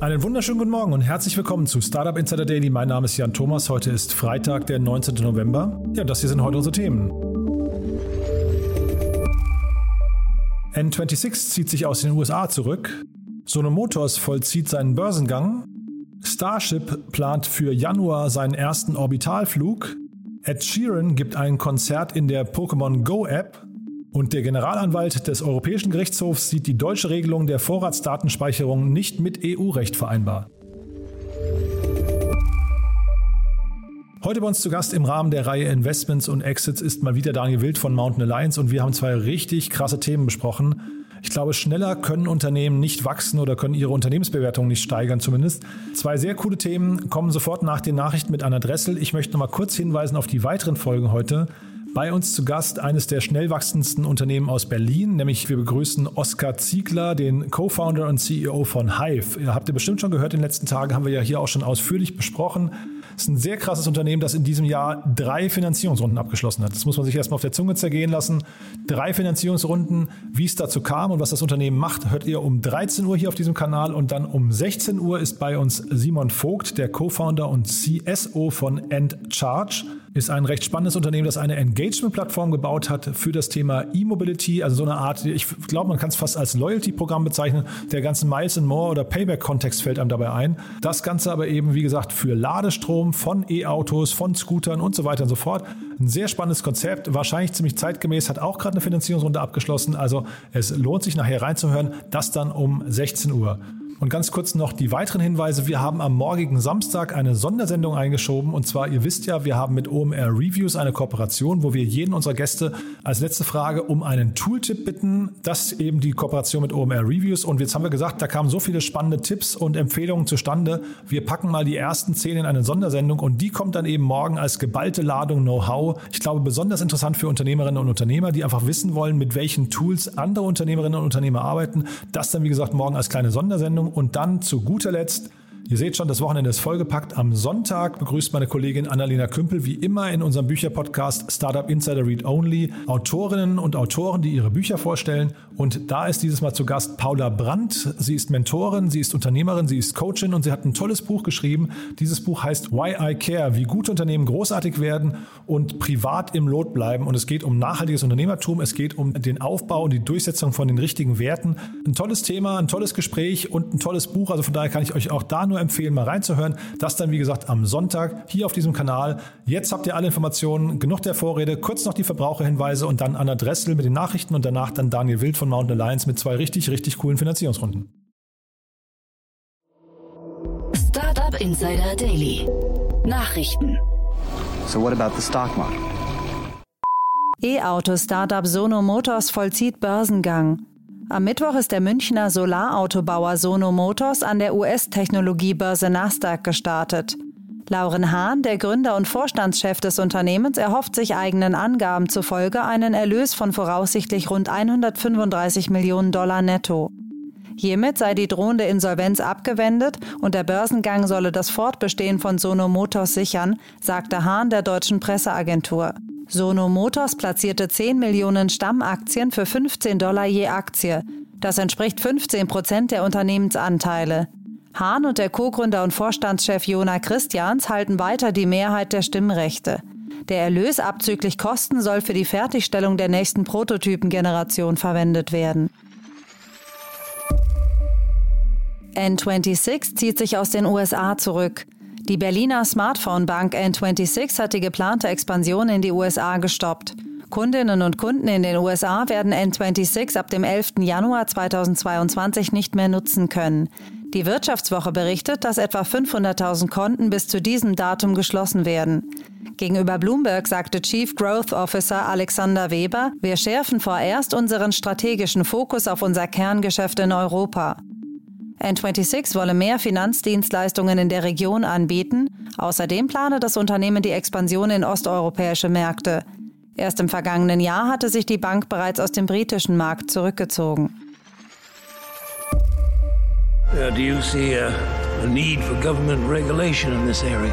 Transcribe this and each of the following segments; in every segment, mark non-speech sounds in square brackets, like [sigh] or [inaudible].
Einen wunderschönen guten Morgen und herzlich willkommen zu Startup Insider Daily. Mein Name ist Jan Thomas. Heute ist Freitag, der 19. November. Ja, das hier sind heute unsere Themen. N26 zieht sich aus den USA zurück. Sono Motors vollzieht seinen Börsengang. Starship plant für Januar seinen ersten Orbitalflug. Ed Sheeran gibt ein Konzert in der Pokémon Go App und der Generalanwalt des Europäischen Gerichtshofs sieht die deutsche Regelung der Vorratsdatenspeicherung nicht mit EU-Recht vereinbar. Heute bei uns zu Gast im Rahmen der Reihe Investments und Exits ist mal wieder Daniel Wild von Mountain Alliance und wir haben zwei richtig krasse Themen besprochen. Ich glaube, schneller können Unternehmen nicht wachsen oder können ihre Unternehmensbewertung nicht steigern zumindest. Zwei sehr coole Themen kommen sofort nach den Nachrichten mit Anna Dressel. Ich möchte noch mal kurz hinweisen auf die weiteren Folgen heute. Bei uns zu Gast eines der schnell wachsendsten Unternehmen aus Berlin, nämlich wir begrüßen Oskar Ziegler, den Co-Founder und CEO von Hive. Ihr habt ihr bestimmt schon gehört, in den letzten Tagen haben wir ja hier auch schon ausführlich besprochen. Es ist ein sehr krasses Unternehmen, das in diesem Jahr drei Finanzierungsrunden abgeschlossen hat. Das muss man sich erstmal auf der Zunge zergehen lassen. Drei Finanzierungsrunden, wie es dazu kam und was das Unternehmen macht, hört ihr um 13 Uhr hier auf diesem Kanal und dann um 16 Uhr ist bei uns Simon Vogt, der Co-Founder und CSO von EndCharge ist ein recht spannendes Unternehmen, das eine Engagement-Plattform gebaut hat für das Thema E-Mobility, also so eine Art, ich glaube, man kann es fast als Loyalty-Programm bezeichnen. Der ganze Miles and More oder Payback-Kontext fällt einem dabei ein. Das Ganze aber eben, wie gesagt, für Ladestrom von E-Autos, von Scootern und so weiter und so fort. Ein sehr spannendes Konzept, wahrscheinlich ziemlich zeitgemäß, hat auch gerade eine Finanzierungsrunde abgeschlossen. Also es lohnt sich nachher reinzuhören. Das dann um 16 Uhr. Und ganz kurz noch die weiteren Hinweise. Wir haben am morgigen Samstag eine Sondersendung eingeschoben. Und zwar, ihr wisst ja, wir haben mit OMR Reviews eine Kooperation, wo wir jeden unserer Gäste als letzte Frage um einen Tooltip bitten. Das ist eben die Kooperation mit OMR Reviews. Und jetzt haben wir gesagt, da kamen so viele spannende Tipps und Empfehlungen zustande. Wir packen mal die ersten zehn in eine Sondersendung und die kommt dann eben morgen als geballte Ladung Know-how. Ich glaube, besonders interessant für Unternehmerinnen und Unternehmer, die einfach wissen wollen, mit welchen Tools andere Unternehmerinnen und Unternehmer arbeiten. Das dann, wie gesagt, morgen als kleine Sondersendung und dann zu guter Letzt Ihr seht schon, das Wochenende ist vollgepackt. Am Sonntag begrüßt meine Kollegin Annalena Kümpel wie immer in unserem Bücherpodcast Startup Insider Read Only Autorinnen und Autoren, die ihre Bücher vorstellen. Und da ist dieses Mal zu Gast Paula Brandt. Sie ist Mentorin, sie ist Unternehmerin, sie ist Coachin und sie hat ein tolles Buch geschrieben. Dieses Buch heißt Why I Care, wie gute Unternehmen großartig werden und privat im Lot bleiben. Und es geht um nachhaltiges Unternehmertum, es geht um den Aufbau und die Durchsetzung von den richtigen Werten. Ein tolles Thema, ein tolles Gespräch und ein tolles Buch. Also von daher kann ich euch auch da nur empfehlen, mal reinzuhören. Das dann, wie gesagt, am Sonntag hier auf diesem Kanal. Jetzt habt ihr alle Informationen, genug der Vorrede, kurz noch die Verbraucherhinweise und dann Anna Dressel mit den Nachrichten und danach dann Daniel Wild von Mountain Alliance mit zwei richtig, richtig coolen Finanzierungsrunden. Startup Insider Daily. Nachrichten. So what about the stock market? E-Auto-Startup Sono Motors vollzieht Börsengang. Am Mittwoch ist der Münchner Solarautobauer Sono Motors an der US-Technologiebörse Nasdaq gestartet. Lauren Hahn, der Gründer und Vorstandschef des Unternehmens, erhofft sich eigenen Angaben zufolge einen Erlös von voraussichtlich rund 135 Millionen Dollar netto. Hiermit sei die drohende Insolvenz abgewendet und der Börsengang solle das Fortbestehen von Sono Motors sichern, sagte Hahn der deutschen Presseagentur. Sono Motors platzierte 10 Millionen Stammaktien für 15 Dollar je Aktie. Das entspricht 15 Prozent der Unternehmensanteile. Hahn und der Co-Gründer und Vorstandschef Jona Christians halten weiter die Mehrheit der Stimmrechte. Der Erlös abzüglich Kosten soll für die Fertigstellung der nächsten Prototypengeneration verwendet werden. N26 zieht sich aus den USA zurück. Die Berliner Smartphone-Bank N26 hat die geplante Expansion in die USA gestoppt. Kundinnen und Kunden in den USA werden N26 ab dem 11. Januar 2022 nicht mehr nutzen können. Die Wirtschaftswoche berichtet, dass etwa 500.000 Konten bis zu diesem Datum geschlossen werden. Gegenüber Bloomberg sagte Chief Growth Officer Alexander Weber, wir schärfen vorerst unseren strategischen Fokus auf unser Kerngeschäft in Europa. N26 wolle mehr Finanzdienstleistungen in der Region anbieten. Außerdem plane das Unternehmen die Expansion in osteuropäische Märkte. Erst im vergangenen Jahr hatte sich die Bank bereits aus dem britischen Markt zurückgezogen. Uh, do you see a, a need for government regulation in this area?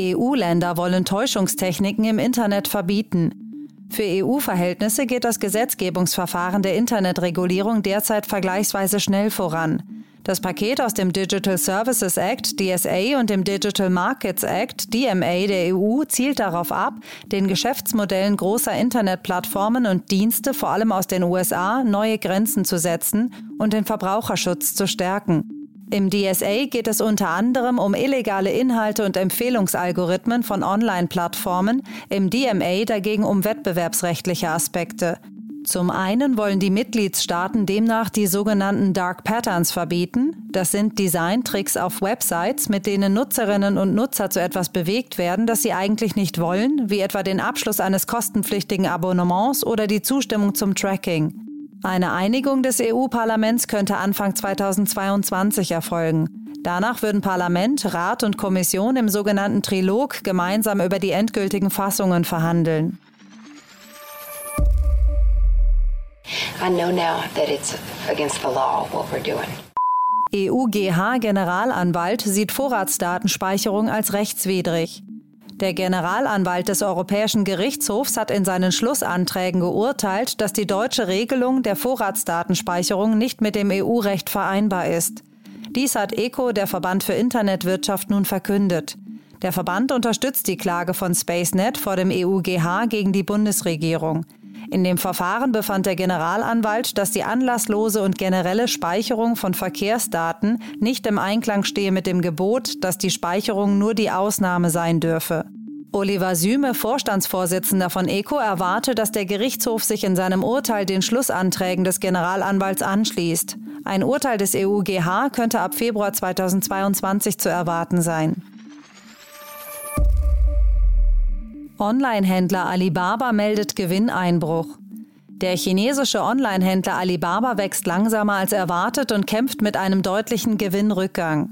EU-Länder wollen Täuschungstechniken im Internet verbieten. Für EU-Verhältnisse geht das Gesetzgebungsverfahren der Internetregulierung derzeit vergleichsweise schnell voran. Das Paket aus dem Digital Services Act DSA und dem Digital Markets Act DMA der EU zielt darauf ab, den Geschäftsmodellen großer Internetplattformen und Dienste vor allem aus den USA neue Grenzen zu setzen und den Verbraucherschutz zu stärken. Im DSA geht es unter anderem um illegale Inhalte und Empfehlungsalgorithmen von Online-Plattformen, im DMA dagegen um wettbewerbsrechtliche Aspekte. Zum einen wollen die Mitgliedstaaten demnach die sogenannten Dark Patterns verbieten. Das sind Designtricks auf Websites, mit denen Nutzerinnen und Nutzer zu etwas bewegt werden, das sie eigentlich nicht wollen, wie etwa den Abschluss eines kostenpflichtigen Abonnements oder die Zustimmung zum Tracking. Eine Einigung des EU-Parlaments könnte Anfang 2022 erfolgen. Danach würden Parlament, Rat und Kommission im sogenannten Trilog gemeinsam über die endgültigen Fassungen verhandeln. EU-GH-Generalanwalt sieht Vorratsdatenspeicherung als rechtswidrig. Der Generalanwalt des Europäischen Gerichtshofs hat in seinen Schlussanträgen geurteilt, dass die deutsche Regelung der Vorratsdatenspeicherung nicht mit dem EU-Recht vereinbar ist. Dies hat ECO, der Verband für Internetwirtschaft, nun verkündet. Der Verband unterstützt die Klage von SpaceNet vor dem EUGH gegen die Bundesregierung. In dem Verfahren befand der Generalanwalt, dass die anlasslose und generelle Speicherung von Verkehrsdaten nicht im Einklang stehe mit dem Gebot, dass die Speicherung nur die Ausnahme sein dürfe. Oliver Süme, Vorstandsvorsitzender von ECO, erwarte, dass der Gerichtshof sich in seinem Urteil den Schlussanträgen des Generalanwalts anschließt. Ein Urteil des EUGH könnte ab Februar 2022 zu erwarten sein. Online-Händler Alibaba meldet Gewinneinbruch. Der chinesische Online-Händler Alibaba wächst langsamer als erwartet und kämpft mit einem deutlichen Gewinnrückgang.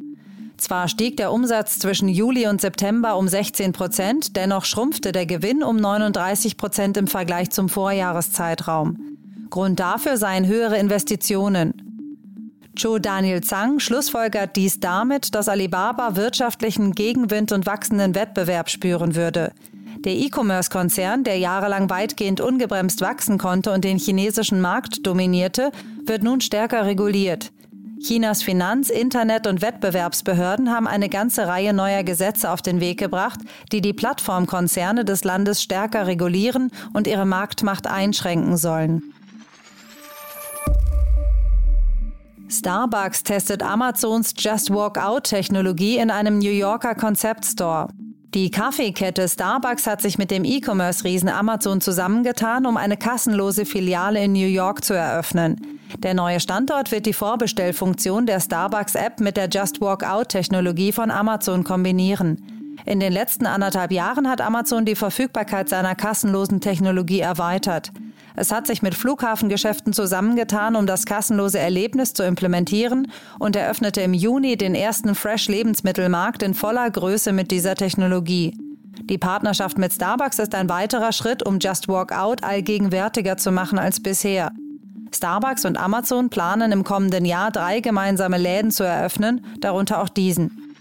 Zwar stieg der Umsatz zwischen Juli und September um 16 Prozent, dennoch schrumpfte der Gewinn um 39 Prozent im Vergleich zum Vorjahreszeitraum. Grund dafür seien höhere Investitionen. Cho Daniel Zhang schlussfolgert dies damit, dass Alibaba wirtschaftlichen Gegenwind und wachsenden Wettbewerb spüren würde. Der E-Commerce-Konzern, der jahrelang weitgehend ungebremst wachsen konnte und den chinesischen Markt dominierte, wird nun stärker reguliert. Chinas Finanz-, Internet- und Wettbewerbsbehörden haben eine ganze Reihe neuer Gesetze auf den Weg gebracht, die die Plattformkonzerne des Landes stärker regulieren und ihre Marktmacht einschränken sollen. Starbucks testet Amazons Just Walk Out-Technologie in einem New Yorker Konzeptstore. Die Kaffeekette Starbucks hat sich mit dem E-Commerce-Riesen Amazon zusammengetan, um eine kassenlose Filiale in New York zu eröffnen. Der neue Standort wird die Vorbestellfunktion der Starbucks-App mit der Just Walk Out-Technologie von Amazon kombinieren. In den letzten anderthalb Jahren hat Amazon die Verfügbarkeit seiner kassenlosen Technologie erweitert. Es hat sich mit Flughafengeschäften zusammengetan, um das kassenlose Erlebnis zu implementieren und eröffnete im Juni den ersten Fresh-Lebensmittelmarkt in voller Größe mit dieser Technologie. Die Partnerschaft mit Starbucks ist ein weiterer Schritt, um Just Walk Out allgegenwärtiger zu machen als bisher. Starbucks und Amazon planen im kommenden Jahr drei gemeinsame Läden zu eröffnen, darunter auch diesen.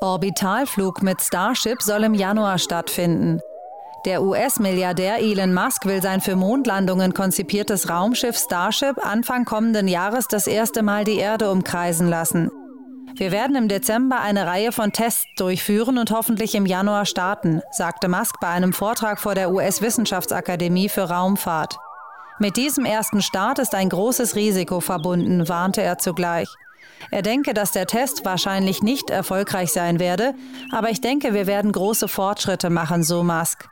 Orbitalflug mit Starship soll im Januar stattfinden. Der US-Milliardär Elon Musk will sein für Mondlandungen konzipiertes Raumschiff Starship Anfang kommenden Jahres das erste Mal die Erde umkreisen lassen. Wir werden im Dezember eine Reihe von Tests durchführen und hoffentlich im Januar starten, sagte Musk bei einem Vortrag vor der US-Wissenschaftsakademie für Raumfahrt. Mit diesem ersten Start ist ein großes Risiko verbunden, warnte er zugleich. Er denke, dass der Test wahrscheinlich nicht erfolgreich sein werde, aber ich denke, wir werden große Fortschritte machen, so Musk.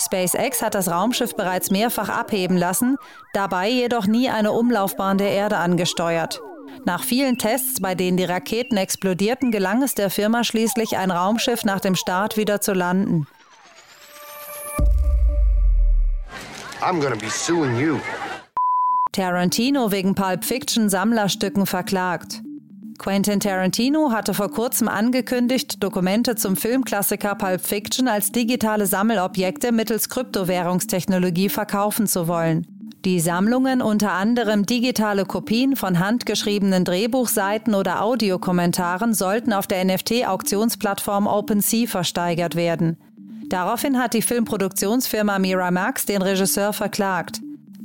SpaceX hat das Raumschiff bereits mehrfach abheben lassen, dabei jedoch nie eine Umlaufbahn der Erde angesteuert. Nach vielen Tests, bei denen die Raketen explodierten, gelang es der Firma schließlich, ein Raumschiff nach dem Start wieder zu landen. I'm gonna be suing you. Tarantino wegen Pulp Fiction Sammlerstücken verklagt. Quentin Tarantino hatte vor kurzem angekündigt, Dokumente zum Filmklassiker Pulp Fiction als digitale Sammelobjekte mittels Kryptowährungstechnologie verkaufen zu wollen. Die Sammlungen, unter anderem digitale Kopien von handgeschriebenen Drehbuchseiten oder Audiokommentaren, sollten auf der NFT-Auktionsplattform OpenSea versteigert werden. Daraufhin hat die Filmproduktionsfirma Miramax den Regisseur verklagt.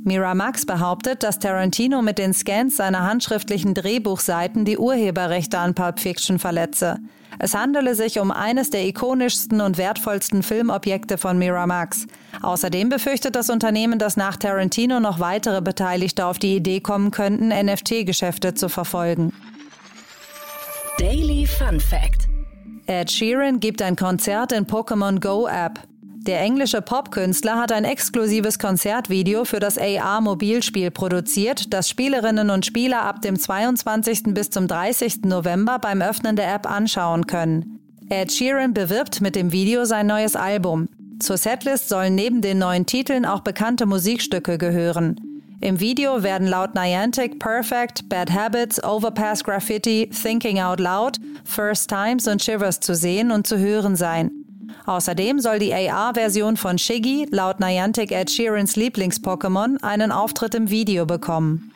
Miramax behauptet, dass Tarantino mit den Scans seiner handschriftlichen Drehbuchseiten die Urheberrechte an Pulp Fiction verletze. Es handele sich um eines der ikonischsten und wertvollsten Filmobjekte von Miramax. Außerdem befürchtet das Unternehmen, dass nach Tarantino noch weitere Beteiligte auf die Idee kommen könnten, NFT-Geschäfte zu verfolgen. Daily Fun Fact Ed Sheeran gibt ein Konzert in Pokémon Go App. Der englische Popkünstler hat ein exklusives Konzertvideo für das AR-Mobilspiel produziert, das Spielerinnen und Spieler ab dem 22. bis zum 30. November beim Öffnen der App anschauen können. Ed Sheeran bewirbt mit dem Video sein neues Album. Zur Setlist sollen neben den neuen Titeln auch bekannte Musikstücke gehören. Im Video werden laut Niantic Perfect, Bad Habits, Overpass Graffiti, Thinking Out Loud, First Times und Shivers zu sehen und zu hören sein. Außerdem soll die AR-Version von Shiggy laut Niantic Ed Sheerans Lieblings-Pokémon einen Auftritt im Video bekommen.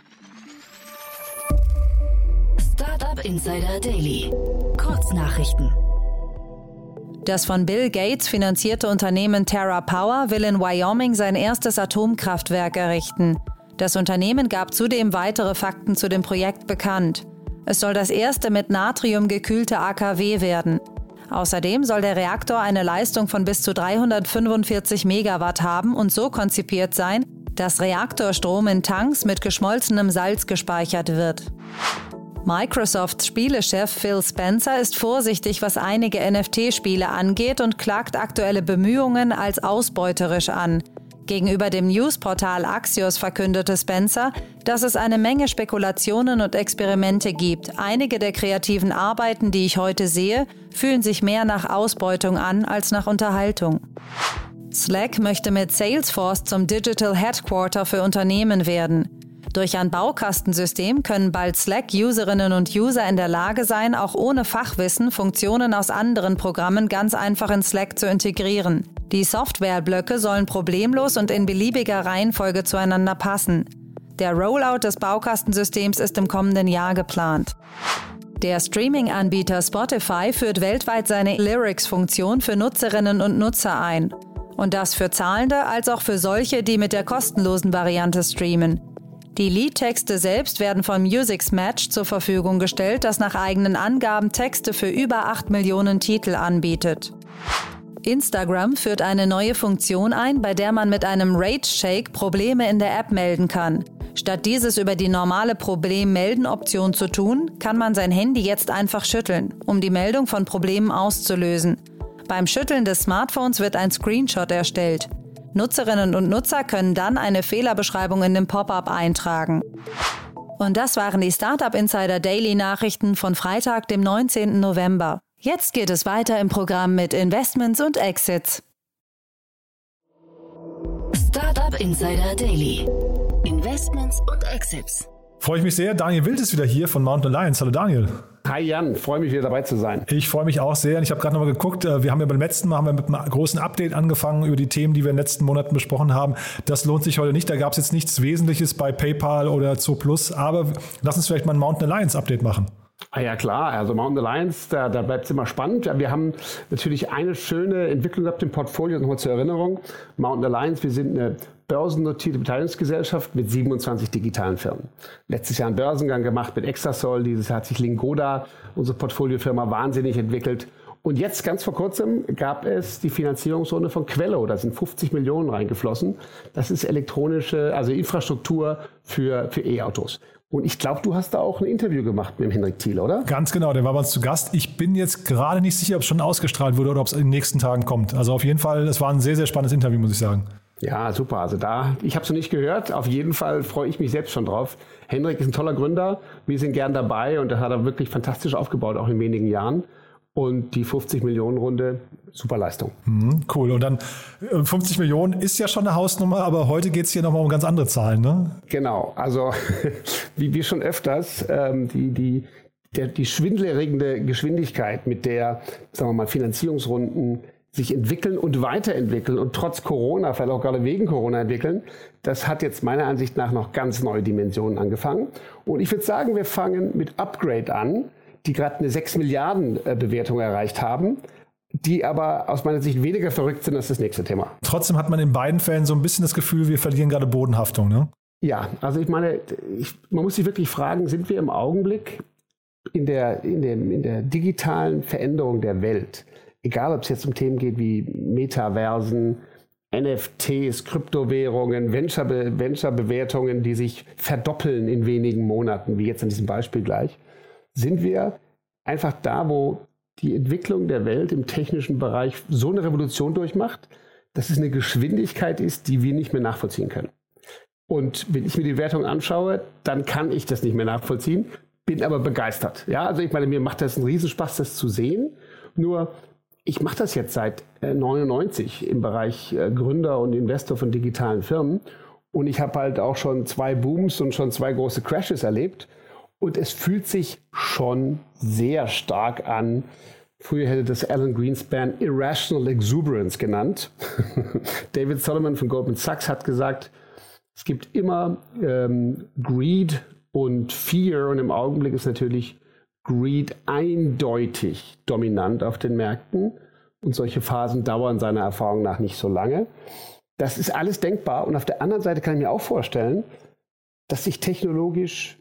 Startup Insider Daily. Kurznachrichten. Das von Bill Gates finanzierte Unternehmen Terra Power will in Wyoming sein erstes Atomkraftwerk errichten. Das Unternehmen gab zudem weitere Fakten zu dem Projekt bekannt. Es soll das erste mit Natrium gekühlte AKW werden. Außerdem soll der Reaktor eine Leistung von bis zu 345 Megawatt haben und so konzipiert sein, dass Reaktorstrom in Tanks mit geschmolzenem Salz gespeichert wird. Microsofts Spielechef Phil Spencer ist vorsichtig, was einige NFT-Spiele angeht und klagt aktuelle Bemühungen als ausbeuterisch an. Gegenüber dem Newsportal Axios verkündete Spencer, dass es eine Menge Spekulationen und Experimente gibt. Einige der kreativen Arbeiten, die ich heute sehe, fühlen sich mehr nach Ausbeutung an als nach Unterhaltung. Slack möchte mit Salesforce zum Digital Headquarter für Unternehmen werden. Durch ein Baukastensystem können bald Slack-Userinnen und User in der Lage sein, auch ohne Fachwissen Funktionen aus anderen Programmen ganz einfach in Slack zu integrieren. Die Softwareblöcke sollen problemlos und in beliebiger Reihenfolge zueinander passen. Der Rollout des Baukastensystems ist im kommenden Jahr geplant. Der Streaming-Anbieter Spotify führt weltweit seine Lyrics-Funktion für Nutzerinnen und Nutzer ein. Und das für Zahlende als auch für solche, die mit der kostenlosen Variante streamen. Die Liedtexte selbst werden von Music's Match zur Verfügung gestellt, das nach eigenen Angaben Texte für über 8 Millionen Titel anbietet. Instagram führt eine neue Funktion ein, bei der man mit einem Rage Shake Probleme in der App melden kann. Statt dieses über die normale Problem-Melden-Option zu tun, kann man sein Handy jetzt einfach schütteln, um die Meldung von Problemen auszulösen. Beim Schütteln des Smartphones wird ein Screenshot erstellt. Nutzerinnen und Nutzer können dann eine Fehlerbeschreibung in dem Pop-up eintragen. Und das waren die Startup Insider Daily Nachrichten von Freitag, dem 19. November. Jetzt geht es weiter im Programm mit Investments und Exits. Startup Insider Daily. Investments und Exits. Freue ich mich sehr. Daniel Wild ist wieder hier von Mountain Alliance. Hallo Daniel. Hi Jan, freue mich wieder dabei zu sein. Ich freue mich auch sehr. Ich habe gerade nochmal geguckt, äh, wir haben ja beim letzten Mal haben wir mit einem großen Update angefangen über die Themen, die wir in den letzten Monaten besprochen haben. Das lohnt sich heute nicht. Da gab es jetzt nichts Wesentliches bei PayPal oder Zooplus. Aber lass uns vielleicht mal ein Mountain Alliance Update machen. Ah ja klar, also Mountain Alliance, da, da bleibt es immer spannend. Wir haben natürlich eine schöne Entwicklung gehabt im Portfolio, nochmal zur Erinnerung. Mountain Alliance, wir sind eine börsennotierte Beteiligungsgesellschaft mit 27 digitalen Firmen. Letztes Jahr einen Börsengang gemacht mit Extrasol, dieses Jahr hat sich Lingoda, unsere Portfoliofirma, wahnsinnig entwickelt. Und jetzt ganz vor kurzem gab es die Finanzierungsrunde von Quello. Da sind 50 Millionen reingeflossen. Das ist elektronische, also Infrastruktur für, für E-Autos. Und ich glaube, du hast da auch ein Interview gemacht mit dem Henrik Thiel, oder? Ganz genau, der war bei uns zu Gast. Ich bin jetzt gerade nicht sicher, ob es schon ausgestrahlt wurde oder ob es in den nächsten Tagen kommt. Also auf jeden Fall, es war ein sehr, sehr spannendes Interview, muss ich sagen. Ja, super. Also da, ich habe es noch nicht gehört. Auf jeden Fall freue ich mich selbst schon drauf. Henrik ist ein toller Gründer. Wir sind gern dabei und das hat er wirklich fantastisch aufgebaut, auch in wenigen Jahren. Und die 50 Millionen Runde, super Leistung. Mhm, cool. Und dann 50 äh, Millionen ist ja schon eine Hausnummer, aber heute geht es hier nochmal um ganz andere Zahlen, ne? Genau. Also, [laughs] wie wir schon öfters, ähm, die, die, der, die schwindelerregende Geschwindigkeit, mit der, sagen wir mal, Finanzierungsrunden sich entwickeln und weiterentwickeln und trotz Corona, vielleicht auch gerade wegen Corona entwickeln, das hat jetzt meiner Ansicht nach noch ganz neue Dimensionen angefangen. Und ich würde sagen, wir fangen mit Upgrade an, die gerade eine 6 Milliarden äh, Bewertung erreicht haben die aber aus meiner Sicht weniger verrückt sind als das nächste Thema. Trotzdem hat man in beiden Fällen so ein bisschen das Gefühl, wir verlieren gerade Bodenhaftung, ne? Ja, also ich meine, ich, man muss sich wirklich fragen, sind wir im Augenblick in der, in, dem, in der digitalen Veränderung der Welt, egal ob es jetzt um Themen geht wie Metaversen, NFTs, Kryptowährungen, Venture-Bewertungen, Venture die sich verdoppeln in wenigen Monaten, wie jetzt in diesem Beispiel gleich, sind wir einfach da, wo die Entwicklung der Welt im technischen Bereich so eine Revolution durchmacht, dass es eine Geschwindigkeit ist, die wir nicht mehr nachvollziehen können. Und wenn ich mir die Wertung anschaue, dann kann ich das nicht mehr nachvollziehen, bin aber begeistert. Ja, also ich meine, mir macht das einen Riesenspaß, das zu sehen. Nur ich mache das jetzt seit 99 äh, im Bereich äh, Gründer und Investor von digitalen Firmen. Und ich habe halt auch schon zwei Booms und schon zwei große Crashes erlebt. Und es fühlt sich schon sehr stark an. Früher hätte das Alan Greenspan Irrational Exuberance genannt. [laughs] David Solomon von Goldman Sachs hat gesagt, es gibt immer ähm, Greed und Fear und im Augenblick ist natürlich Greed eindeutig dominant auf den Märkten und solche Phasen dauern seiner Erfahrung nach nicht so lange. Das ist alles denkbar und auf der anderen Seite kann ich mir auch vorstellen, dass sich technologisch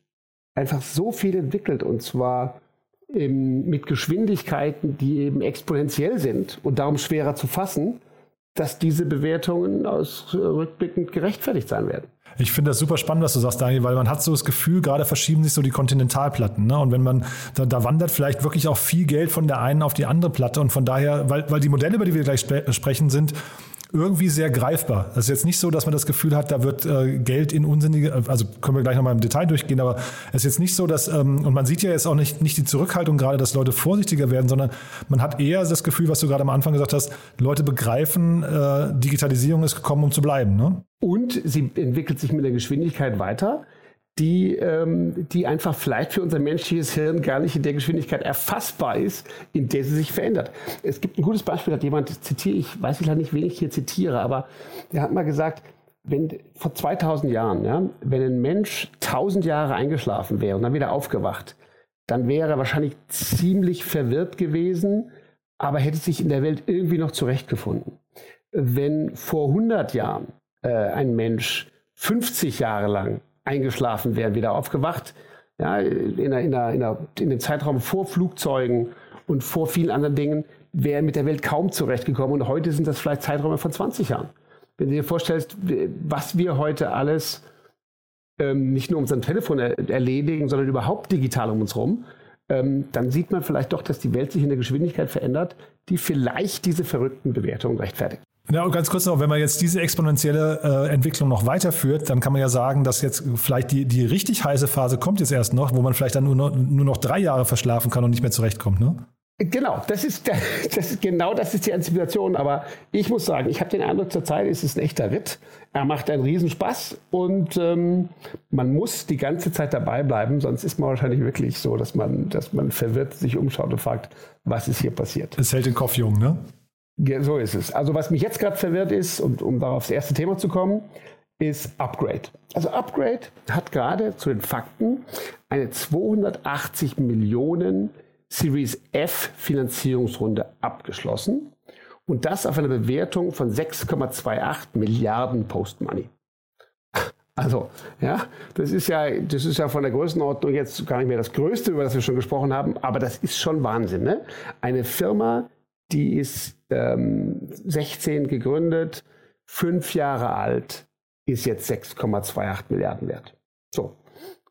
einfach so viel entwickelt und zwar im, mit Geschwindigkeiten, die eben exponentiell sind und darum schwerer zu fassen, dass diese Bewertungen aus rückblickend gerechtfertigt sein werden. Ich finde das super spannend, was du sagst, Daniel, weil man hat so das Gefühl, gerade verschieben sich so die Kontinentalplatten. Ne? Und wenn man, da, da, wandert vielleicht wirklich auch viel Geld von der einen auf die andere Platte. Und von daher, weil, weil die Modelle, über die wir gleich sp sprechen, sind irgendwie sehr greifbar. Es ist jetzt nicht so, dass man das Gefühl hat, da wird äh, Geld in unsinnige, also können wir gleich nochmal im Detail durchgehen, aber es ist jetzt nicht so, dass, ähm, und man sieht ja jetzt auch nicht, nicht die Zurückhaltung gerade, dass Leute vorsichtiger werden, sondern man hat eher das Gefühl, was du gerade am Anfang gesagt hast, Leute begreifen, äh, Digitalisierung ist gekommen, um zu bleiben. Ne? Und sie entwickelt sich mit der Geschwindigkeit weiter die, ähm, die einfach vielleicht für unser menschliches Hirn gar nicht in der Geschwindigkeit erfassbar ist, in der sie sich verändert. Es gibt ein gutes Beispiel, hat jemand zitiert, ich weiß leider nicht, wen ich hier zitiere, aber der hat mal gesagt, wenn vor 2000 Jahren, ja, wenn ein Mensch 1000 Jahre eingeschlafen wäre und dann wieder aufgewacht, dann wäre er wahrscheinlich ziemlich verwirrt gewesen, aber hätte sich in der Welt irgendwie noch zurechtgefunden. Wenn vor 100 Jahren äh, ein Mensch 50 Jahre lang eingeschlafen wären, wieder aufgewacht. Ja, in, der, in, der, in, der, in dem Zeitraum vor Flugzeugen und vor vielen anderen Dingen wären mit der Welt kaum zurechtgekommen. Und heute sind das vielleicht Zeiträume von 20 Jahren. Wenn du dir vorstellst, was wir heute alles ähm, nicht nur um unserem Telefon er erledigen, sondern überhaupt digital um uns herum, ähm, dann sieht man vielleicht doch, dass die Welt sich in der Geschwindigkeit verändert, die vielleicht diese verrückten Bewertungen rechtfertigt. Ja, und ganz kurz noch, wenn man jetzt diese exponentielle äh, Entwicklung noch weiterführt, dann kann man ja sagen, dass jetzt vielleicht die, die richtig heiße Phase kommt jetzt erst noch, wo man vielleicht dann nur noch, nur noch drei Jahre verschlafen kann und nicht mehr zurechtkommt, ne? Genau, das ist, [laughs] das ist genau das ist die Anticipation. Aber ich muss sagen, ich habe den Eindruck, zurzeit ist es ein echter Ritt. Er macht einen Riesenspaß und ähm, man muss die ganze Zeit dabei bleiben, sonst ist man wahrscheinlich wirklich so, dass man, dass man verwirrt sich umschaut und fragt, was ist hier passiert. Es hält den Kopf jung, ne? So ist es. Also was mich jetzt gerade verwirrt ist, und um darauf das erste Thema zu kommen, ist Upgrade. Also Upgrade hat gerade zu den Fakten eine 280 Millionen Series F Finanzierungsrunde abgeschlossen und das auf eine Bewertung von 6,28 Milliarden Post-Money. Also, ja, das ist ja, das ist ja von der Größenordnung jetzt gar nicht mehr das Größte, über das wir schon gesprochen haben, aber das ist schon Wahnsinn. Ne? Eine Firma, die ist ähm, 16 gegründet, fünf Jahre alt, ist jetzt 6,28 Milliarden wert. So.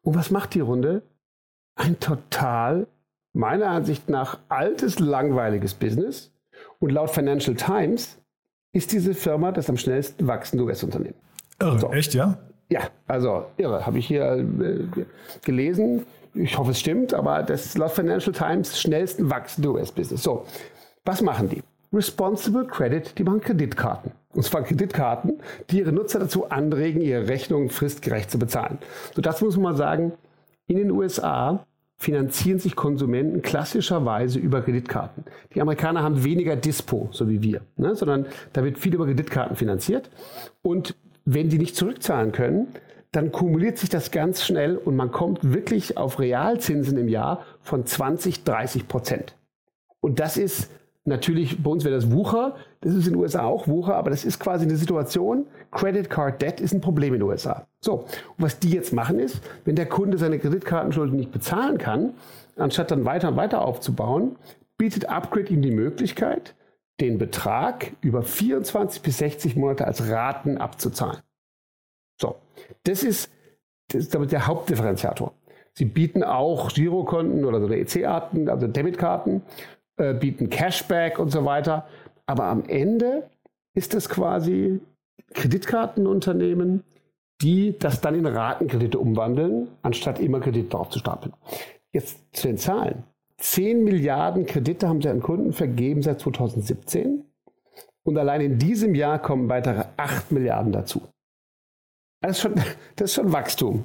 Und was macht die Runde? Ein total, meiner Ansicht nach, altes, langweiliges Business. Und laut Financial Times ist diese Firma das am schnellsten wachsende US-Unternehmen. Irre, so. echt, ja? Ja, also irre, habe ich hier äh, gelesen. Ich hoffe, es stimmt, aber das ist laut Financial Times schnellsten wachsende US-Business. So, was machen die? Responsible Credit, die machen Kreditkarten. Und zwar Kreditkarten, die ihre Nutzer dazu anregen, ihre Rechnungen fristgerecht zu bezahlen. So, das muss man mal sagen. In den USA finanzieren sich Konsumenten klassischerweise über Kreditkarten. Die Amerikaner haben weniger Dispo, so wie wir, ne? sondern da wird viel über Kreditkarten finanziert. Und wenn die nicht zurückzahlen können, dann kumuliert sich das ganz schnell und man kommt wirklich auf Realzinsen im Jahr von 20, 30 Prozent. Und das ist natürlich, bei uns wäre das Wucher, das ist in den USA auch Wucher, aber das ist quasi eine Situation, Credit Card Debt ist ein Problem in den USA. So, und was die jetzt machen ist, wenn der Kunde seine Kreditkartenschulden nicht bezahlen kann, anstatt dann weiter und weiter aufzubauen, bietet Upgrade ihm die Möglichkeit, den Betrag über 24 bis 60 Monate als Raten abzuzahlen. So, das ist, das ist damit der Hauptdifferenziator. Sie bieten auch Girokonten oder so EC-Arten, also Debitkarten, äh, bieten Cashback und so weiter. Aber am Ende ist es quasi Kreditkartenunternehmen, die das dann in Ratenkredite umwandeln, anstatt immer Kredite drauf zu stapeln. Jetzt zu den Zahlen. 10 Milliarden Kredite haben sie an Kunden vergeben seit 2017. Und allein in diesem Jahr kommen weitere 8 Milliarden dazu. Das ist schon, [laughs] das ist schon Wachstum.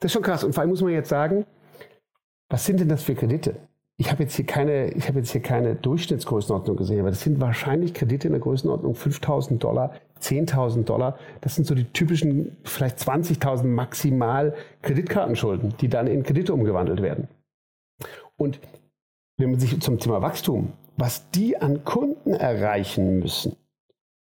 Das ist schon krass. Und vor allem muss man jetzt sagen, was sind denn das für Kredite? Ich habe jetzt hier keine, ich habe jetzt hier keine Durchschnittsgrößenordnung gesehen, aber das sind wahrscheinlich Kredite in der Größenordnung 5.000 Dollar, 10.000 Dollar. Das sind so die typischen, vielleicht 20.000 maximal Kreditkartenschulden, die dann in Kredite umgewandelt werden. Und wenn man sich zum Thema Wachstum, was die an Kunden erreichen müssen,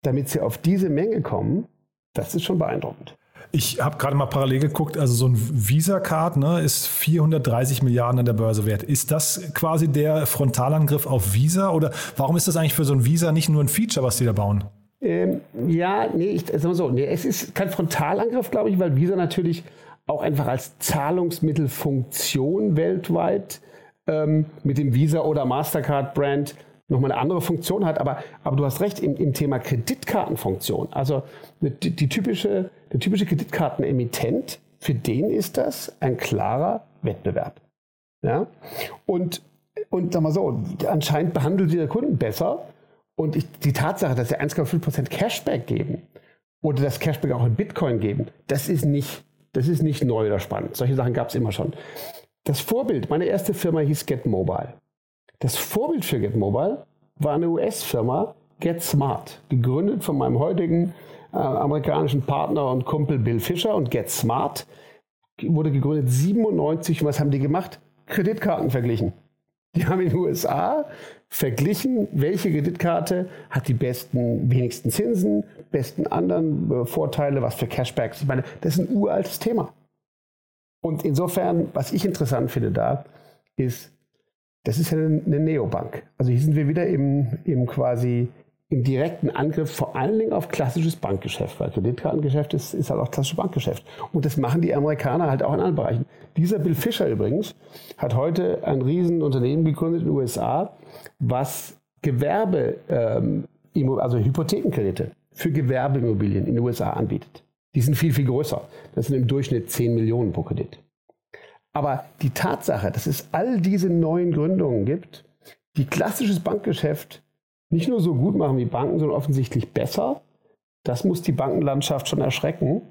damit sie auf diese Menge kommen, das ist schon beeindruckend. Ich habe gerade mal parallel geguckt, also so ein Visa-Card ne, ist 430 Milliarden an der Börse wert. Ist das quasi der Frontalangriff auf Visa oder warum ist das eigentlich für so ein Visa nicht nur ein Feature, was die da bauen? Ähm, ja, nee, ich sag mal so, nee, es ist kein Frontalangriff, glaube ich, weil Visa natürlich auch einfach als Zahlungsmittelfunktion weltweit ähm, mit dem Visa oder Mastercard-Brand nochmal eine andere Funktion hat. Aber, aber du hast recht im, im Thema Kreditkartenfunktion. Also die, die typische, der typische Kreditkartenemittent, für den ist das ein klarer Wettbewerb. Ja? Und, und sag mal so, anscheinend behandelt sie Kunden besser. Und ich, die Tatsache, dass sie 1,5% Cashback geben oder das Cashback auch in Bitcoin geben, das ist nicht, das ist nicht neu oder spannend. Solche Sachen gab es immer schon. Das Vorbild, meine erste Firma hieß Get Mobile. Das Vorbild für Get Mobile war eine US-Firma, Get Smart, gegründet von meinem heutigen äh, amerikanischen Partner und Kumpel Bill Fischer und Get Smart wurde gegründet 97. Und was haben die gemacht? Kreditkarten verglichen. Die haben in den USA verglichen, welche Kreditkarte hat die besten, wenigsten Zinsen, besten anderen äh, Vorteile, was für Cashbacks. Ich meine, das ist ein uraltes Thema. Und insofern, was ich interessant finde da, ist, das ist ja eine Neobank. Also hier sind wir wieder im, im quasi im direkten Angriff vor allen Dingen auf klassisches Bankgeschäft, weil Kreditkartengeschäft ist, ist halt auch klassisches Bankgeschäft. Und das machen die Amerikaner halt auch in allen Bereichen. Dieser Bill Fischer übrigens hat heute ein Riesenunternehmen gegründet in den USA, was Gewerbe, ähm, also Hypothekenkredite für Gewerbeimmobilien in den USA anbietet. Die sind viel, viel größer. Das sind im Durchschnitt 10 Millionen pro Kredit. Aber die Tatsache, dass es all diese neuen Gründungen gibt, die klassisches Bankgeschäft nicht nur so gut machen wie Banken, sondern offensichtlich besser, das muss die Bankenlandschaft schon erschrecken.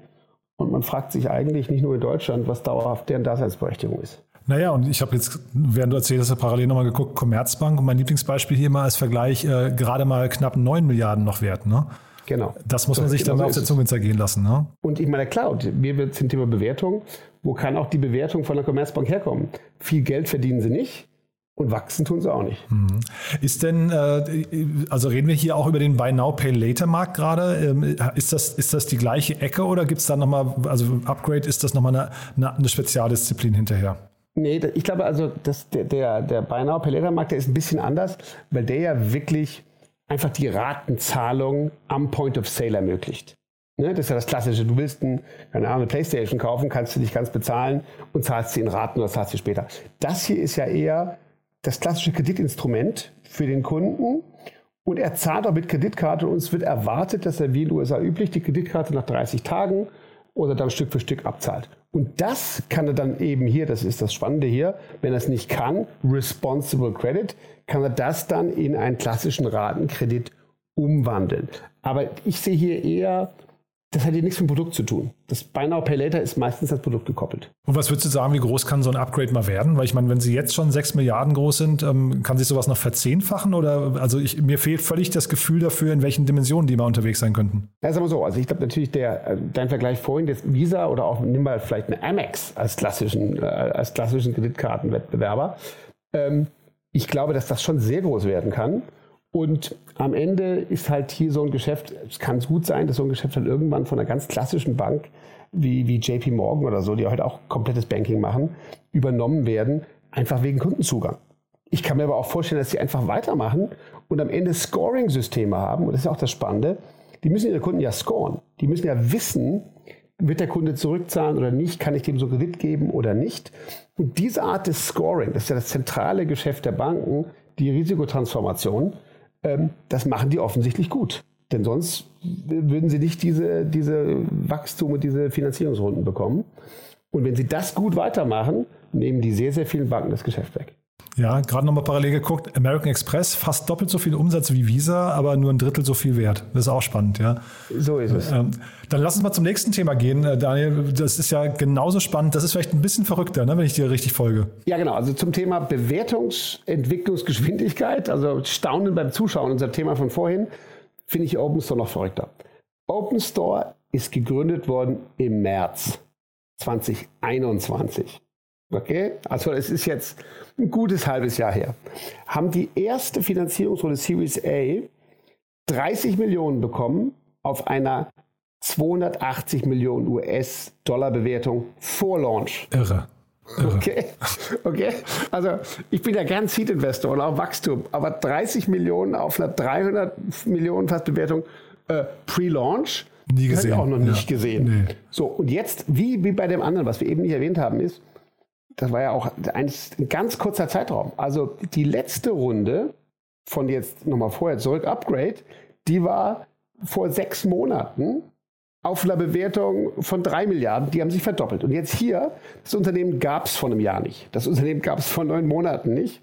Und man fragt sich eigentlich nicht nur in Deutschland, was dauerhaft deren Daseinsberechtigung ist. Naja, und ich habe jetzt, während du erzählst, hast parallel nochmal geguckt, Commerzbank und mein Lieblingsbeispiel hier mal als Vergleich, äh, gerade mal knapp 9 Milliarden noch wert. Ne? Genau. Das muss man sich genau dann auf der Zunge zergehen lassen. Ne? Und ich meine, klar, wir zum Thema Bewertung, wo kann auch die Bewertung von der Commerzbank herkommen? Viel Geld verdienen sie nicht. Und wachsen tun sie auch nicht. Mhm. Ist denn, äh, also reden wir hier auch über den Buy Now, Pay Later Markt gerade? Ähm, ist, das, ist das die gleiche Ecke oder gibt es da nochmal, also Upgrade, ist das nochmal eine, eine Spezialdisziplin hinterher? Nee, ich glaube also, dass der, der, der Buy Now, Pay Later Markt, der ist ein bisschen anders, weil der ja wirklich einfach die Ratenzahlung am Point of Sale ermöglicht. Ne, das ist ja das Klassische. Du willst ein, keine Ahnung, eine Playstation kaufen, kannst du nicht ganz bezahlen und zahlst sie in Raten oder zahlst sie später. Das hier ist ja eher das klassische Kreditinstrument für den Kunden und er zahlt auch mit Kreditkarte und es wird erwartet, dass er wie in den USA üblich die Kreditkarte nach 30 Tagen oder dann Stück für Stück abzahlt. Und das kann er dann eben hier, das ist das Spannende hier, wenn er es nicht kann, Responsible Credit, kann er das dann in einen klassischen Ratenkredit umwandeln. Aber ich sehe hier eher das hat hier nichts mit dem Produkt zu tun. Das Buy Now Pay Later ist meistens das Produkt gekoppelt. Und was würdest du sagen, wie groß kann so ein Upgrade mal werden? Weil ich meine, wenn sie jetzt schon 6 Milliarden groß sind, ähm, kann sich sowas noch verzehnfachen? Oder also ich, mir fehlt völlig das Gefühl dafür, in welchen Dimensionen die mal unterwegs sein könnten. Ja, sagen wir so, also ich glaube natürlich, der, äh, dein Vergleich vorhin, das Visa oder auch nimm mal vielleicht eine Amex als klassischen, äh, als klassischen Kreditkartenwettbewerber. Ähm, ich glaube, dass das schon sehr groß werden kann. Und am Ende ist halt hier so ein Geschäft, es kann gut sein, dass so ein Geschäft halt irgendwann von einer ganz klassischen Bank wie, wie JP Morgan oder so, die heute auch komplettes Banking machen, übernommen werden, einfach wegen Kundenzugang. Ich kann mir aber auch vorstellen, dass sie einfach weitermachen und am Ende Scoring-Systeme haben. Und das ist auch das Spannende. Die müssen ihre Kunden ja scoren. Die müssen ja wissen, wird der Kunde zurückzahlen oder nicht? Kann ich dem so Kredit geben oder nicht? Und diese Art des Scoring, das ist ja das zentrale Geschäft der Banken, die Risikotransformation, ähm, das machen die offensichtlich gut. Denn sonst würden sie nicht diese, diese Wachstum und diese Finanzierungsrunden bekommen. Und wenn sie das gut weitermachen, nehmen die sehr, sehr vielen Banken das Geschäft weg. Ja, gerade nochmal parallel geguckt, American Express fast doppelt so viel Umsatz wie Visa, aber nur ein Drittel so viel wert. Das ist auch spannend, ja. So ist es. Ähm, dann lass uns mal zum nächsten Thema gehen, äh, Daniel. Das ist ja genauso spannend. Das ist vielleicht ein bisschen verrückter, ne, wenn ich dir richtig folge. Ja, genau. Also zum Thema Bewertungsentwicklungsgeschwindigkeit, also Staunen beim Zuschauen, unser Thema von vorhin, finde ich Open Store noch verrückter. Open Store ist gegründet worden im März 2021. Okay, also es ist jetzt ein gutes halbes Jahr her. Haben die erste Finanzierungsrunde Series A 30 Millionen bekommen auf einer 280 Millionen US-Dollar Bewertung vor Launch. Irre. Irre. Okay, okay. Also ich bin ja gern Seed-Investor und auch Wachstum, aber 30 Millionen auf einer 300 Millionen fast Bewertung äh, Pre-Launch, nie gesehen. Habe ich auch noch nicht ja. gesehen. Nee. So und jetzt wie wie bei dem anderen, was wir eben nicht erwähnt haben, ist das war ja auch ein, ein ganz kurzer Zeitraum. Also die letzte Runde von jetzt nochmal vorher zurück, Upgrade, die war vor sechs Monaten auf einer Bewertung von drei Milliarden, die haben sich verdoppelt. Und jetzt hier, das Unternehmen gab es vor einem Jahr nicht. Das Unternehmen gab es vor neun Monaten nicht.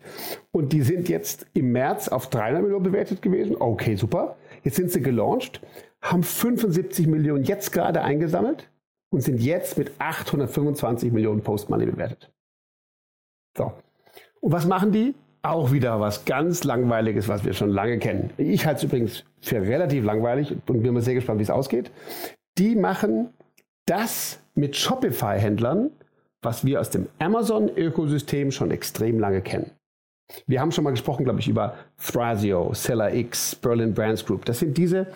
Und die sind jetzt im März auf 300 Millionen bewertet gewesen. Okay, super. Jetzt sind sie gelauncht, haben 75 Millionen jetzt gerade eingesammelt und sind jetzt mit 825 Millionen Post-Money bewertet. So. Und was machen die? Auch wieder was ganz Langweiliges, was wir schon lange kennen. Ich halte es übrigens für relativ langweilig und bin mal sehr gespannt, wie es ausgeht. Die machen das mit Shopify-Händlern, was wir aus dem Amazon-Ökosystem schon extrem lange kennen. Wir haben schon mal gesprochen, glaube ich, über Thrasio, SellerX, Berlin Brands Group. Das sind diese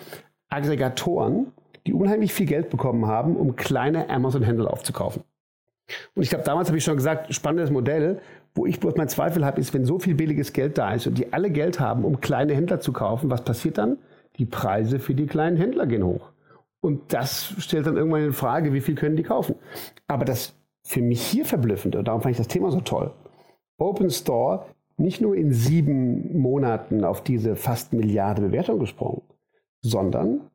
Aggregatoren, die unheimlich viel Geld bekommen haben, um kleine Amazon-Händler aufzukaufen. Und ich glaube, damals habe ich schon gesagt, spannendes Modell, wo ich bloß meinen Zweifel habe, ist, wenn so viel billiges Geld da ist und die alle Geld haben, um kleine Händler zu kaufen, was passiert dann? Die Preise für die kleinen Händler gehen hoch. Und das stellt dann irgendwann in Frage, wie viel können die kaufen? Aber das für mich hier verblüffende, und darum fand ich das Thema so toll, Open Store nicht nur in sieben Monaten auf diese fast Milliarde Bewertung gesprungen, sondern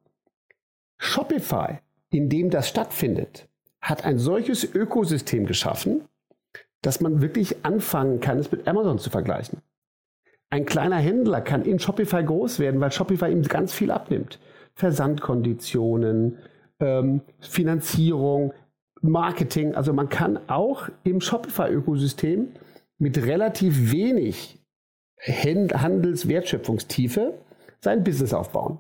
Shopify, in dem das stattfindet, hat ein solches Ökosystem geschaffen, dass man wirklich anfangen kann, es mit Amazon zu vergleichen. Ein kleiner Händler kann in Shopify groß werden, weil Shopify ihm ganz viel abnimmt. Versandkonditionen, ähm, Finanzierung, Marketing. Also man kann auch im Shopify-Ökosystem mit relativ wenig Handelswertschöpfungstiefe sein Business aufbauen.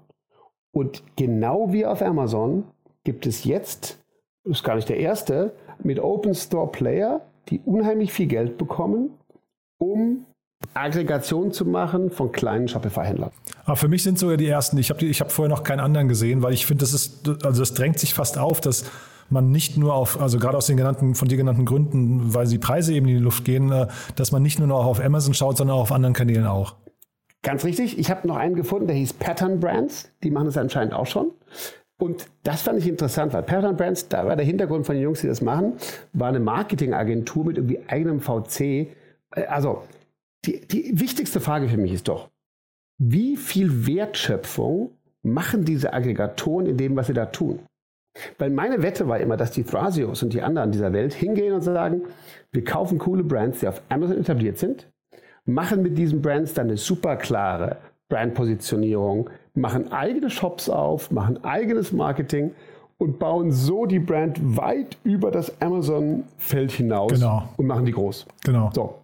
Und genau wie auf Amazon gibt es jetzt ist gar nicht der erste, mit Open Store Player, die unheimlich viel Geld bekommen, um Aggregation zu machen von kleinen Shopify-Händlern. Aber für mich sind sogar die ersten. Ich habe hab vorher noch keinen anderen gesehen, weil ich finde, das ist, also das drängt sich fast auf, dass man nicht nur auf, also gerade aus den genannten, von dir genannten Gründen, weil die Preise eben in die Luft gehen, äh, dass man nicht nur noch auf Amazon schaut, sondern auch auf anderen Kanälen auch. Ganz richtig. Ich habe noch einen gefunden, der hieß Pattern Brands. Die machen das anscheinend auch schon. Und das fand ich interessant, weil Pattern Brands, da war der Hintergrund von den Jungs, die das machen, war eine Marketingagentur mit irgendwie eigenem VC. Äh, also die, die wichtigste Frage für mich ist doch, wie viel Wertschöpfung machen diese Aggregatoren in dem, was sie da tun? Weil meine Wette war immer, dass die Thrasios und die anderen dieser Welt hingehen und sagen, wir kaufen coole Brands, die auf Amazon etabliert sind, machen mit diesen Brands dann eine super klare Brandpositionierung, machen eigene Shops auf, machen eigenes Marketing und bauen so die Brand weit über das Amazon-Feld hinaus genau. und machen die groß. Genau. So.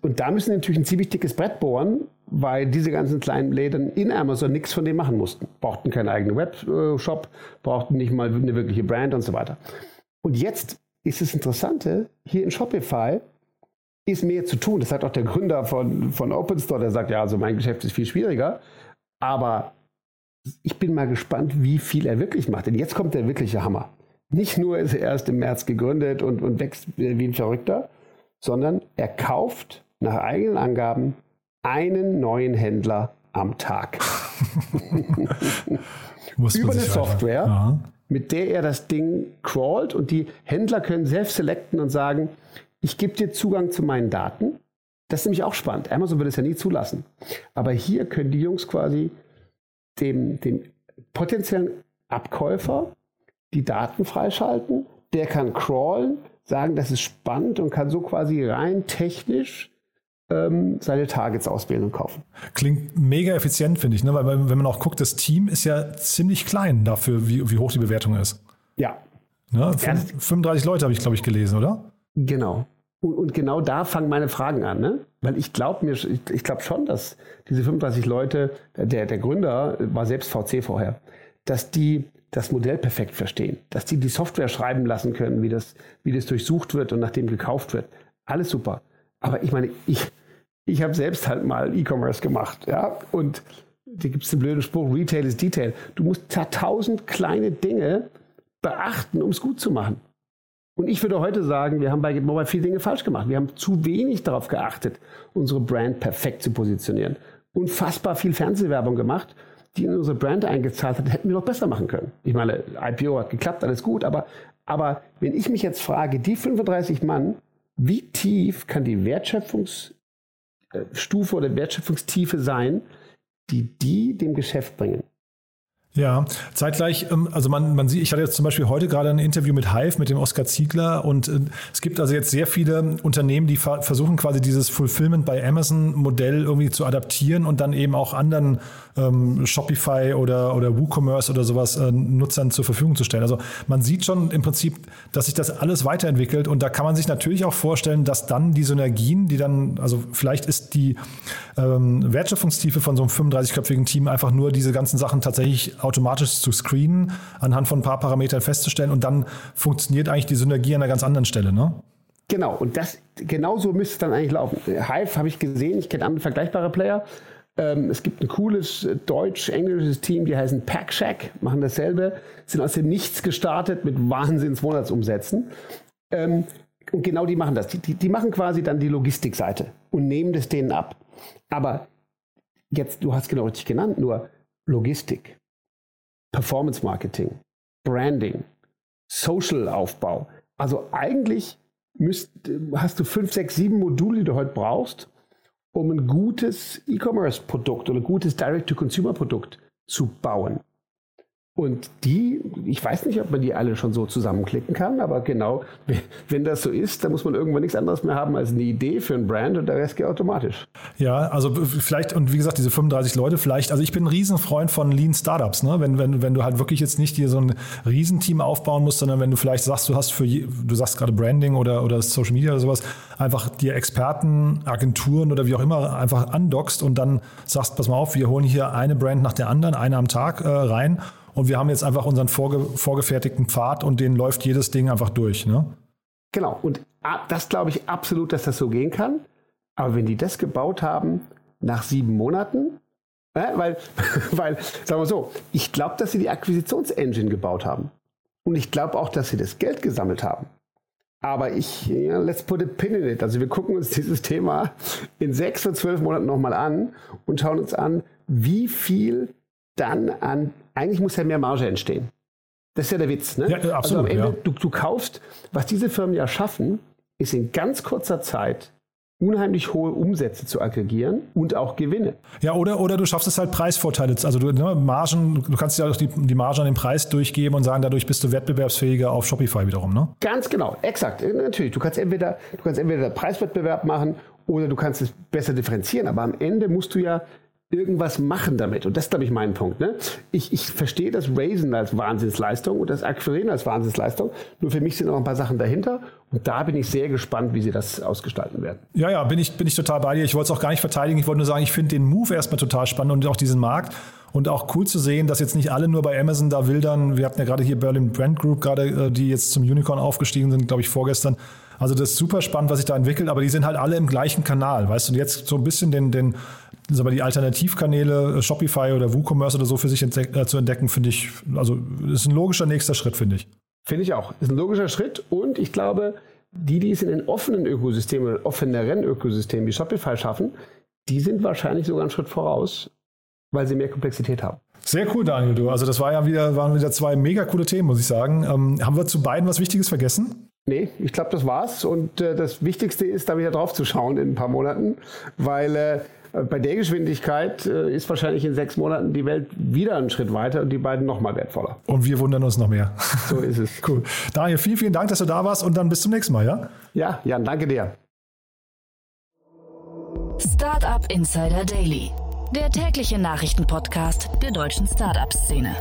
Und da müssen sie natürlich ein ziemlich dickes Brett bohren, weil diese ganzen kleinen Läden in Amazon nichts von dem machen mussten. Brauchten keinen eigenen Webshop, brauchten nicht mal eine wirkliche Brand und so weiter. Und jetzt ist das Interessante, hier in Shopify ist mehr zu tun. Das sagt auch der Gründer von, von OpenStore, der sagt, ja, also mein Geschäft ist viel schwieriger. Aber ich bin mal gespannt, wie viel er wirklich macht. Denn jetzt kommt der wirkliche Hammer. Nicht nur ist er erst im März gegründet und, und wächst wie ein Verrückter, sondern er kauft nach eigenen Angaben einen neuen Händler am Tag. [laughs] Über eine Software, ja. mit der er das Ding crawlt und die Händler können selbst selecten und sagen, ich gebe dir Zugang zu meinen Daten. Das ist nämlich auch spannend. Amazon würde es ja nie zulassen. Aber hier können die Jungs quasi dem, dem potenziellen Abkäufer die Daten freischalten. Der kann crawlen, sagen, das ist spannend und kann so quasi rein technisch ähm, seine Targets auswählen und kaufen. Klingt mega effizient, finde ich, ne? weil wenn man auch guckt, das Team ist ja ziemlich klein dafür, wie, wie hoch die Bewertung ist. Ja. Ne? 35 Leute habe ich, glaube ich, gelesen, oder? Genau. Und, genau da fangen meine Fragen an, ne? Weil ich glaube mir, ich, ich glaube schon, dass diese 35 Leute, der, der Gründer war selbst VC vorher, dass die das Modell perfekt verstehen, dass die die Software schreiben lassen können, wie das, wie das durchsucht wird und nachdem gekauft wird. Alles super. Aber ich meine, ich, ich habe selbst halt mal E-Commerce gemacht, ja, und da gibt es den blöden Spruch, Retail ist Detail. Du musst tausend kleine Dinge beachten, um es gut zu machen. Und ich würde heute sagen, wir haben bei Mobile viele Dinge falsch gemacht. Wir haben zu wenig darauf geachtet, unsere Brand perfekt zu positionieren. Unfassbar viel Fernsehwerbung gemacht die in unsere Brand eingezahlt hat, hätten wir noch besser machen können. Ich meine, IPO hat geklappt, alles gut, aber, aber wenn ich mich jetzt frage, die 35 Mann, wie tief kann die Wertschöpfungsstufe oder Wertschöpfungstiefe sein, die die dem Geschäft bringen? Ja, zeitgleich, ähm, also man, man sieht, ich hatte jetzt zum Beispiel heute gerade ein Interview mit Hive, mit dem Oskar Ziegler und äh, es gibt also jetzt sehr viele Unternehmen, die versuchen quasi dieses Fulfillment bei Amazon Modell irgendwie zu adaptieren und dann eben auch anderen ähm, Shopify oder, oder WooCommerce oder sowas äh, Nutzern zur Verfügung zu stellen. Also man sieht schon im Prinzip, dass sich das alles weiterentwickelt und da kann man sich natürlich auch vorstellen, dass dann die Synergien, die dann, also vielleicht ist die ähm, Wertschöpfungstiefe von so einem 35-köpfigen Team einfach nur diese ganzen Sachen tatsächlich automatisch zu screenen, anhand von ein paar Parametern festzustellen und dann funktioniert eigentlich die Synergie an einer ganz anderen Stelle, ne? Genau, und das genauso müsste es dann eigentlich laufen. Hive habe ich gesehen, ich kenne andere vergleichbare Player. Ähm, es gibt ein cooles äh, deutsch-englisches Team, die heißen Packshack, machen dasselbe, sind aus dem Nichts gestartet mit Wahnsinns-Monatsumsätzen. Ähm, und genau die machen das. Die, die, die machen quasi dann die Logistikseite und nehmen das denen ab. Aber jetzt, du hast genau richtig genannt, nur Logistik. Performance Marketing, Branding, Social Aufbau. Also eigentlich müsst, hast du fünf, sechs, sieben Module, die du heute brauchst, um ein gutes E-Commerce-Produkt oder ein gutes Direct-to-Consumer-Produkt zu bauen. Und die, ich weiß nicht, ob man die alle schon so zusammenklicken kann, aber genau, wenn das so ist, dann muss man irgendwann nichts anderes mehr haben als eine Idee für ein Brand und der Rest geht automatisch. Ja, also vielleicht, und wie gesagt, diese 35 Leute vielleicht, also ich bin ein Riesenfreund von Lean Startups, ne? wenn, wenn, wenn du halt wirklich jetzt nicht hier so ein Riesenteam aufbauen musst, sondern wenn du vielleicht sagst, du hast für, du sagst gerade Branding oder, oder Social Media oder sowas, einfach dir Experten, Agenturen oder wie auch immer einfach andockst und dann sagst, pass mal auf, wir holen hier eine Brand nach der anderen, eine am Tag äh, rein und wir haben jetzt einfach unseren vorge vorgefertigten Pfad und den läuft jedes Ding einfach durch. Ne? Genau, und das glaube ich absolut, dass das so gehen kann. Aber wenn die das gebaut haben nach sieben Monaten, äh, weil, [laughs] weil, sagen wir so, ich glaube, dass sie die Akquisitionsengine gebaut haben. Und ich glaube auch, dass sie das Geld gesammelt haben. Aber ich, ja, let's put a pin in it. Also wir gucken uns dieses Thema in sechs oder zwölf Monaten nochmal an und schauen uns an, wie viel dann an, eigentlich muss ja mehr Marge entstehen. Das ist ja der Witz. Ne? Ja, absolut, also am Ende, ja. du, du kaufst, was diese Firmen ja schaffen, ist in ganz kurzer Zeit unheimlich hohe Umsätze zu aggregieren und auch Gewinne. Ja, oder, oder du schaffst es halt Preisvorteile. Also du, ne, Margen, du kannst ja auch die, die Marge an den Preis durchgeben und sagen, dadurch bist du wettbewerbsfähiger auf Shopify wiederum, ne? Ganz genau, exakt. Natürlich. Du kannst entweder, du kannst entweder Preiswettbewerb machen oder du kannst es besser differenzieren. Aber am Ende musst du ja irgendwas machen damit. Und das ist, glaube ich, mein Punkt. Ne? Ich, ich verstehe das Raisen als Wahnsinnsleistung und das Akquirieren als Wahnsinnsleistung. Nur für mich sind noch ein paar Sachen dahinter. Und da bin ich sehr gespannt, wie sie das ausgestalten werden. Ja, ja, bin ich, bin ich total bei dir. Ich wollte es auch gar nicht verteidigen. Ich wollte nur sagen, ich finde den Move erstmal total spannend und auch diesen Markt. Und auch cool zu sehen, dass jetzt nicht alle nur bei Amazon da wildern. Wir hatten ja gerade hier Berlin Brand Group, gerade äh, die jetzt zum Unicorn aufgestiegen sind, glaube ich, vorgestern. Also das ist super spannend, was sich da entwickelt, aber die sind halt alle im gleichen Kanal, weißt du, und jetzt so ein bisschen den, den aber die Alternativkanäle äh, Shopify oder WooCommerce oder so für sich äh, zu entdecken, finde ich, also ist ein logischer nächster Schritt, finde ich. Finde ich auch. Ist ein logischer Schritt und ich glaube, die, die es in den offenen Ökosystemen, offeneren Ökosystemen wie Shopify schaffen, die sind wahrscheinlich sogar einen Schritt voraus, weil sie mehr Komplexität haben. Sehr cool, Daniel, du. Also das war ja wieder, waren wieder zwei mega coole Themen, muss ich sagen. Ähm, haben wir zu beiden was Wichtiges vergessen? Nee, ich glaube, das war's. Und äh, das Wichtigste ist, da wieder drauf zu schauen in ein paar Monaten, weil äh, bei der Geschwindigkeit äh, ist wahrscheinlich in sechs Monaten die Welt wieder einen Schritt weiter und die beiden noch mal wertvoller. Und wir wundern uns noch mehr. So ist es. [laughs] cool. Daniel, vielen, vielen Dank, dass du da warst und dann bis zum nächsten Mal, ja? Ja, Jan, danke dir. Startup Insider Daily, der tägliche Nachrichtenpodcast der deutschen Startup-Szene.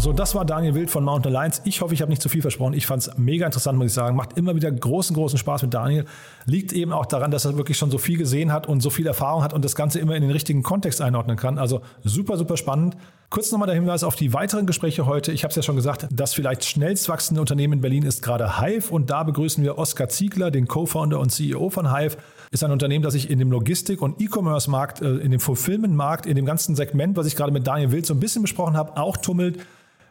So, das war Daniel Wild von Mountain Alliance. Ich hoffe, ich habe nicht zu viel versprochen. Ich fand es mega interessant, muss ich sagen. Macht immer wieder großen, großen Spaß mit Daniel. Liegt eben auch daran, dass er wirklich schon so viel gesehen hat und so viel Erfahrung hat und das Ganze immer in den richtigen Kontext einordnen kann. Also super, super spannend. Kurz nochmal der Hinweis auf die weiteren Gespräche heute. Ich habe es ja schon gesagt, das vielleicht schnellst wachsende Unternehmen in Berlin ist gerade Hive und da begrüßen wir Oskar Ziegler, den Co-Founder und CEO von Hive. Ist ein Unternehmen, das sich in dem Logistik- und E-Commerce-Markt, äh, in dem Fulfillment-Markt, in dem ganzen Segment, was ich gerade mit Daniel Wild so ein bisschen besprochen habe, auch tummelt.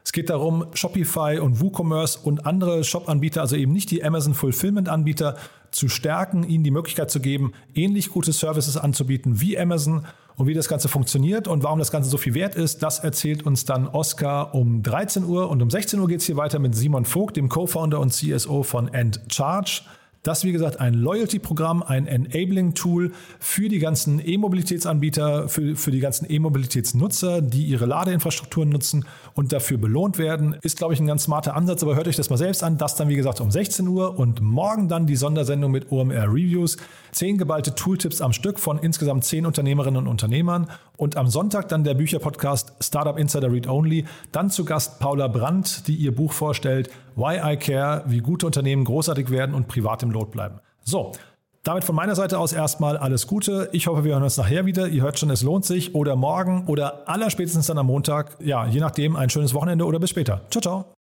Es geht darum, Shopify und WooCommerce und andere Shop-Anbieter, also eben nicht die Amazon Fulfillment-Anbieter, zu stärken, ihnen die Möglichkeit zu geben, ähnlich gute Services anzubieten wie Amazon und wie das Ganze funktioniert und warum das Ganze so viel wert ist, das erzählt uns dann Oskar um 13 Uhr und um 16 Uhr geht es hier weiter mit Simon Vogt, dem Co-Founder und CSO von EndCharge. Das ist wie gesagt ein Loyalty-Programm, ein Enabling-Tool für die ganzen E-Mobilitätsanbieter, für, für die ganzen E-Mobilitätsnutzer, die ihre Ladeinfrastrukturen nutzen und dafür belohnt werden. Ist, glaube ich, ein ganz smarter Ansatz, aber hört euch das mal selbst an. Das dann, wie gesagt, um 16 Uhr und morgen dann die Sondersendung mit OMR Reviews. Zehn geballte Tooltips am Stück von insgesamt zehn Unternehmerinnen und Unternehmern. Und am Sonntag dann der Bücherpodcast Startup Insider Read Only. Dann zu Gast Paula Brandt, die ihr Buch vorstellt, Why I Care, wie gute Unternehmen großartig werden und privat im Lot bleiben. So, damit von meiner Seite aus erstmal alles Gute. Ich hoffe, wir hören uns nachher wieder. Ihr hört schon, es lohnt sich. Oder morgen oder allerspätestens dann am Montag. Ja, je nachdem, ein schönes Wochenende oder bis später. Ciao, ciao.